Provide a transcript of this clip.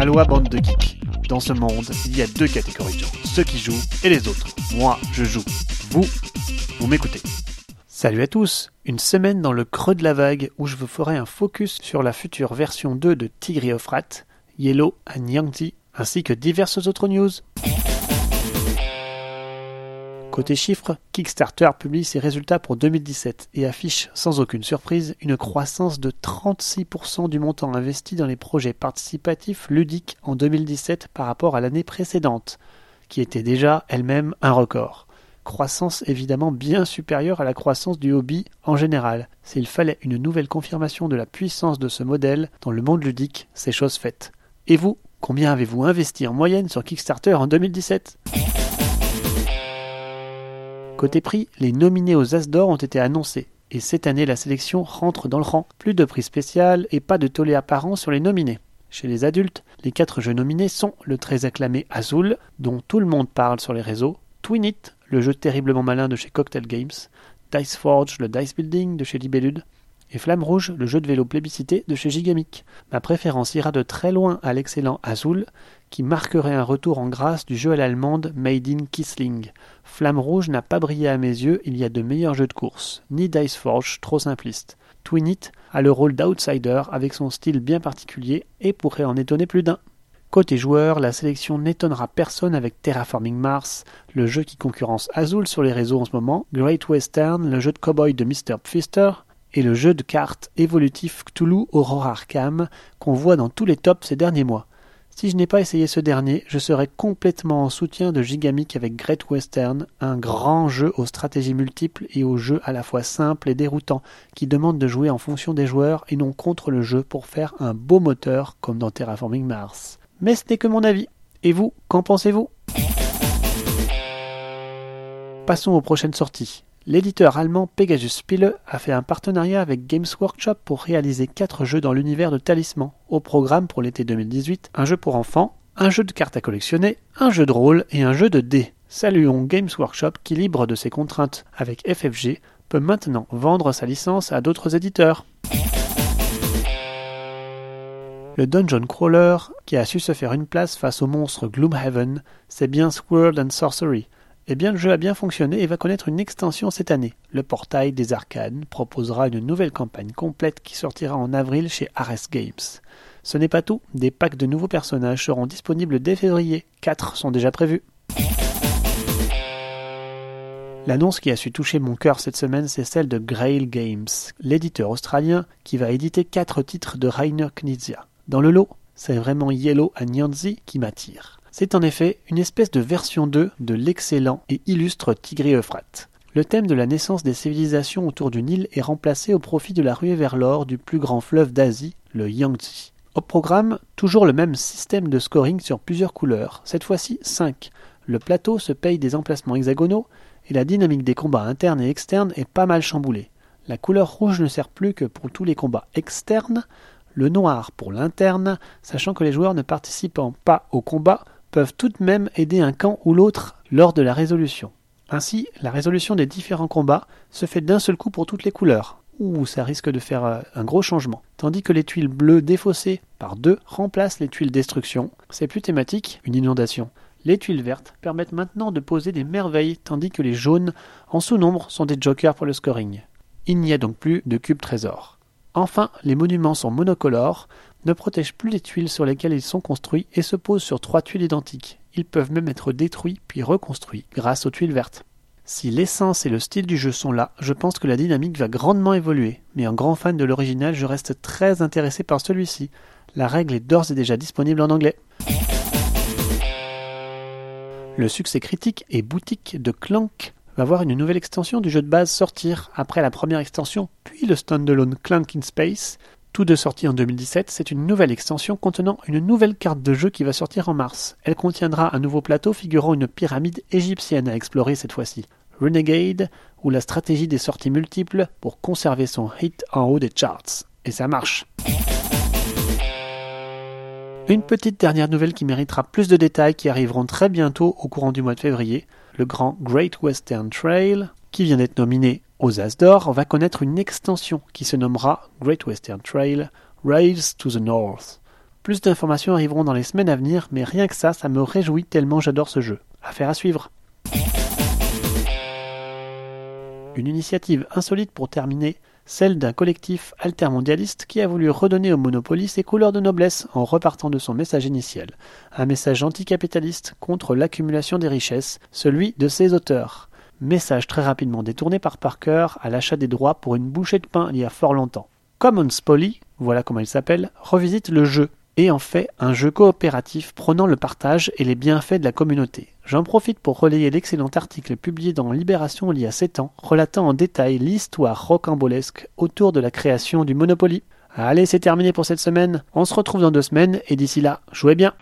Aloha bande de geeks. Dans ce monde, il y a deux catégories de gens, ceux qui jouent et les autres. Moi, je joue. Vous, vous m'écoutez. Salut à tous Une semaine dans le creux de la vague où je vous ferai un focus sur la future version 2 de Tigri Yellow and Yangtze, ainsi que diverses autres news. Côté chiffres, Kickstarter publie ses résultats pour 2017 et affiche, sans aucune surprise, une croissance de 36% du montant investi dans les projets participatifs ludiques en 2017 par rapport à l'année précédente, qui était déjà elle-même un record. Croissance évidemment bien supérieure à la croissance du hobby en général. S'il fallait une nouvelle confirmation de la puissance de ce modèle dans le monde ludique, c'est chose faite. Et vous, combien avez-vous investi en moyenne sur Kickstarter en 2017 Côté prix, les nominés aux As d'Or ont été annoncés. Et cette année, la sélection rentre dans le rang. Plus de prix spécial et pas de tollé apparent sur les nominés. Chez les adultes, les quatre jeux nominés sont le très acclamé Azul, dont tout le monde parle sur les réseaux, Twin le jeu terriblement malin de chez Cocktail Games, Dice Forge, le dice building de chez Libellude, et Flamme Rouge, le jeu de vélo plébiscité de chez Gigamic. Ma préférence ira de très loin à l'excellent Azul, qui marquerait un retour en grâce du jeu à l'allemande Made in Kissling. Flamme Rouge n'a pas brillé à mes yeux, il y a de meilleurs jeux de course, ni Dice Forge, trop simpliste. Twinit a le rôle d'outsider avec son style bien particulier et pourrait en étonner plus d'un. Côté joueur, la sélection n'étonnera personne avec Terraforming Mars, le jeu qui concurrence Azul sur les réseaux en ce moment, Great Western, le jeu de cowboy de Mr. Pfister, et le jeu de cartes évolutif Cthulhu Aurora Arkham qu'on voit dans tous les tops ces derniers mois. Si je n'ai pas essayé ce dernier, je serai complètement en soutien de Gigamic avec Great Western, un grand jeu aux stratégies multiples et aux jeux à la fois simples et déroutants, qui demande de jouer en fonction des joueurs et non contre le jeu pour faire un beau moteur comme dans Terraforming Mars. Mais ce n'est que mon avis. Et vous, qu'en pensez-vous? Passons aux prochaines sorties. L'éditeur allemand Pegasus Spiele a fait un partenariat avec Games Workshop pour réaliser quatre jeux dans l'univers de Talisman. Au programme pour l'été 2018, un jeu pour enfants, un jeu de cartes à collectionner, un jeu de rôle et un jeu de dés. Saluons Games Workshop qui, libre de ses contraintes avec FFG, peut maintenant vendre sa licence à d'autres éditeurs. Le Dungeon Crawler, qui a su se faire une place face au monstre Gloomhaven, c'est bien Sword and Sorcery, eh bien, le jeu a bien fonctionné et va connaître une extension cette année. Le portail des arcades proposera une nouvelle campagne complète qui sortira en avril chez Ares Games. Ce n'est pas tout, des packs de nouveaux personnages seront disponibles dès février. Quatre sont déjà prévus. L'annonce qui a su toucher mon cœur cette semaine, c'est celle de Grail Games, l'éditeur australien qui va éditer quatre titres de Rainer Knizia. Dans le lot, c'est vraiment Yellow and Nyanzi qui m'attire. C'est en effet une espèce de version 2 de l'excellent et illustre Tigre Euphrate. Le thème de la naissance des civilisations autour d'une île est remplacé au profit de la ruée vers l'or du plus grand fleuve d'Asie, le Yangtze. Au programme, toujours le même système de scoring sur plusieurs couleurs, cette fois-ci 5. Le plateau se paye des emplacements hexagonaux et la dynamique des combats internes et externes est pas mal chamboulée. La couleur rouge ne sert plus que pour tous les combats externes, le noir pour l'interne, sachant que les joueurs ne participant pas au combat peuvent tout de même aider un camp ou l'autre lors de la résolution. Ainsi, la résolution des différents combats se fait d'un seul coup pour toutes les couleurs. Ouh, ça risque de faire euh, un gros changement. Tandis que les tuiles bleues défaussées par deux remplacent les tuiles destruction. C'est plus thématique, une inondation. Les tuiles vertes permettent maintenant de poser des merveilles, tandis que les jaunes, en sous-nombre, sont des jokers pour le scoring. Il n'y a donc plus de cubes trésors. Enfin, les monuments sont monocolores, ne protègent plus les tuiles sur lesquelles ils sont construits et se posent sur trois tuiles identiques. Ils peuvent même être détruits puis reconstruits grâce aux tuiles vertes. Si l'essence et le style du jeu sont là, je pense que la dynamique va grandement évoluer, mais en grand fan de l'original, je reste très intéressé par celui-ci. La règle est d'ores et déjà disponible en anglais. Le succès critique et boutique de Clank va voir une nouvelle extension du jeu de base sortir après la première extension, puis le standalone Clank in Space, tout de sortie en 2017, c'est une nouvelle extension contenant une nouvelle carte de jeu qui va sortir en mars. Elle contiendra un nouveau plateau figurant une pyramide égyptienne à explorer cette fois-ci. Renegade, ou la stratégie des sorties multiples pour conserver son hit en haut des charts. Et ça marche. Une petite dernière nouvelle qui méritera plus de détails qui arriveront très bientôt au courant du mois de février. Le grand Great Western Trail, qui vient d'être nominé aux As d'Or, va connaître une extension qui se nommera Great Western Trail Rails to the North. Plus d'informations arriveront dans les semaines à venir, mais rien que ça, ça me réjouit tellement j'adore ce jeu. Affaire à suivre. Une initiative insolite pour terminer, celle d'un collectif altermondialiste qui a voulu redonner au Monopoly ses couleurs de noblesse en repartant de son message initial. Un message anticapitaliste contre l'accumulation des richesses, celui de ses auteurs. Message très rapidement détourné par Parker à l'achat des droits pour une bouchée de pain il y a fort longtemps. Commons Poly, voilà comment il s'appelle, revisite le jeu et en fait un jeu coopératif prônant le partage et les bienfaits de la communauté. J'en profite pour relayer l'excellent article publié dans Libération il y a 7 ans, relatant en détail l'histoire rocambolesque autour de la création du Monopoly. Allez, c'est terminé pour cette semaine. On se retrouve dans deux semaines et d'ici là, jouez bien.